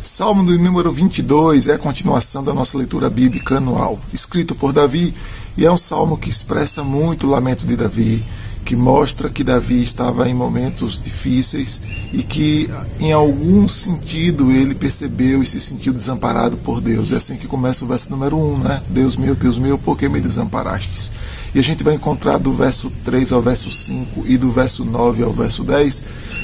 Salmo número 22 é a continuação da nossa leitura bíblica anual, escrito por Davi, e é um salmo que expressa muito o lamento de Davi, que mostra que Davi estava em momentos difíceis e que, em algum sentido, ele percebeu e se sentiu desamparado por Deus. É assim que começa o verso número 1, né? Deus meu, Deus meu, por que me desamparastes? E a gente vai encontrar do verso 3 ao verso 5 e do verso 9 ao verso 10,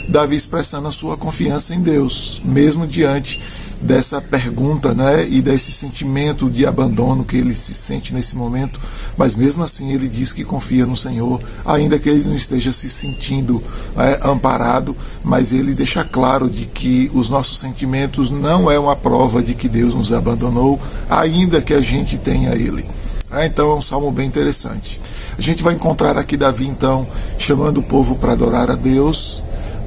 Davi expressando a sua confiança em Deus, mesmo diante dessa pergunta, né, e desse sentimento de abandono que ele se sente nesse momento, mas mesmo assim ele diz que confia no Senhor, ainda que ele não esteja se sentindo é, amparado, mas ele deixa claro de que os nossos sentimentos não é uma prova de que Deus nos abandonou, ainda que a gente tenha Ele. Ah, então é um salmo bem interessante. A gente vai encontrar aqui Davi, então, chamando o povo para adorar a Deus.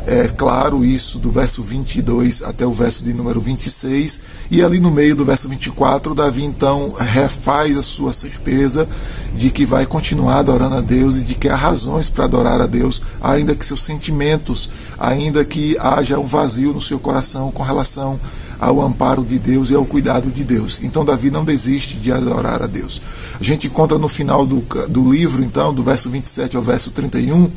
É claro isso do verso 22 até o verso de número 26. E ali no meio do verso 24, Davi então refaz a sua certeza de que vai continuar adorando a Deus e de que há razões para adorar a Deus, ainda que seus sentimentos, ainda que haja um vazio no seu coração com relação ao amparo de Deus e ao cuidado de Deus. Então Davi não desiste de adorar a Deus. A gente encontra no final do, do livro, então, do verso 27 ao verso 31,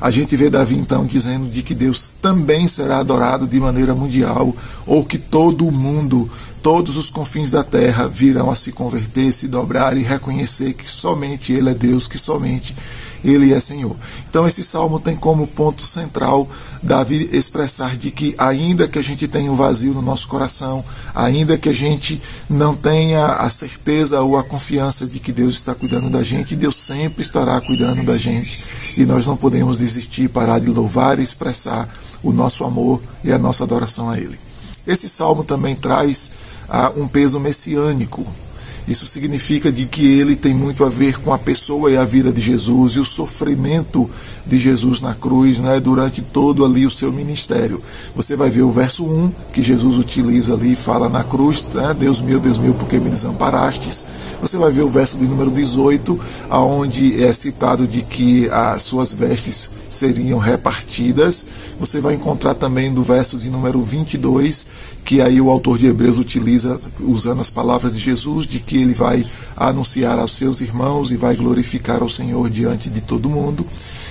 a gente vê Davi então dizendo de que Deus também será adorado de maneira mundial, ou que todo o mundo, todos os confins da terra virão a se converter, se dobrar e reconhecer que somente Ele é Deus, que somente ele é Senhor. Então esse salmo tem como ponto central Davi expressar de que ainda que a gente tenha um vazio no nosso coração, ainda que a gente não tenha a certeza ou a confiança de que Deus está cuidando da gente, Deus sempre estará cuidando da gente e nós não podemos desistir, parar de louvar e expressar o nosso amor e a nossa adoração a Ele. Esse salmo também traz ah, um peso messiânico isso significa de que ele tem muito a ver com a pessoa e a vida de Jesus e o sofrimento de Jesus na cruz, né, durante todo ali o seu ministério. Você vai ver o verso 1 que Jesus utiliza ali, fala na cruz, né, Deus meu, Deus meu, por que me desamparastes? Você vai ver o verso de número 18, aonde é citado de que as suas vestes seriam repartidas. Você vai encontrar também do verso de número 22, que aí o autor de Hebreus utiliza, usando as palavras de Jesus, de que ele vai anunciar aos seus irmãos e vai glorificar ao Senhor diante de todo mundo.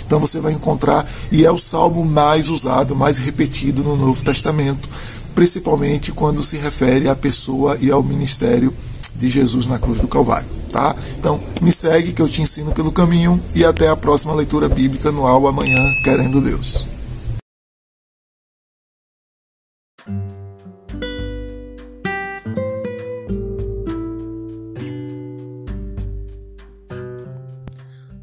Então você vai encontrar, e é o salmo mais usado, mais repetido no Novo Testamento, principalmente quando se refere à pessoa e ao ministério de Jesus na cruz do Calvário, tá? Então, me segue que eu te ensino pelo caminho e até a próxima leitura bíblica anual amanhã, querendo Deus.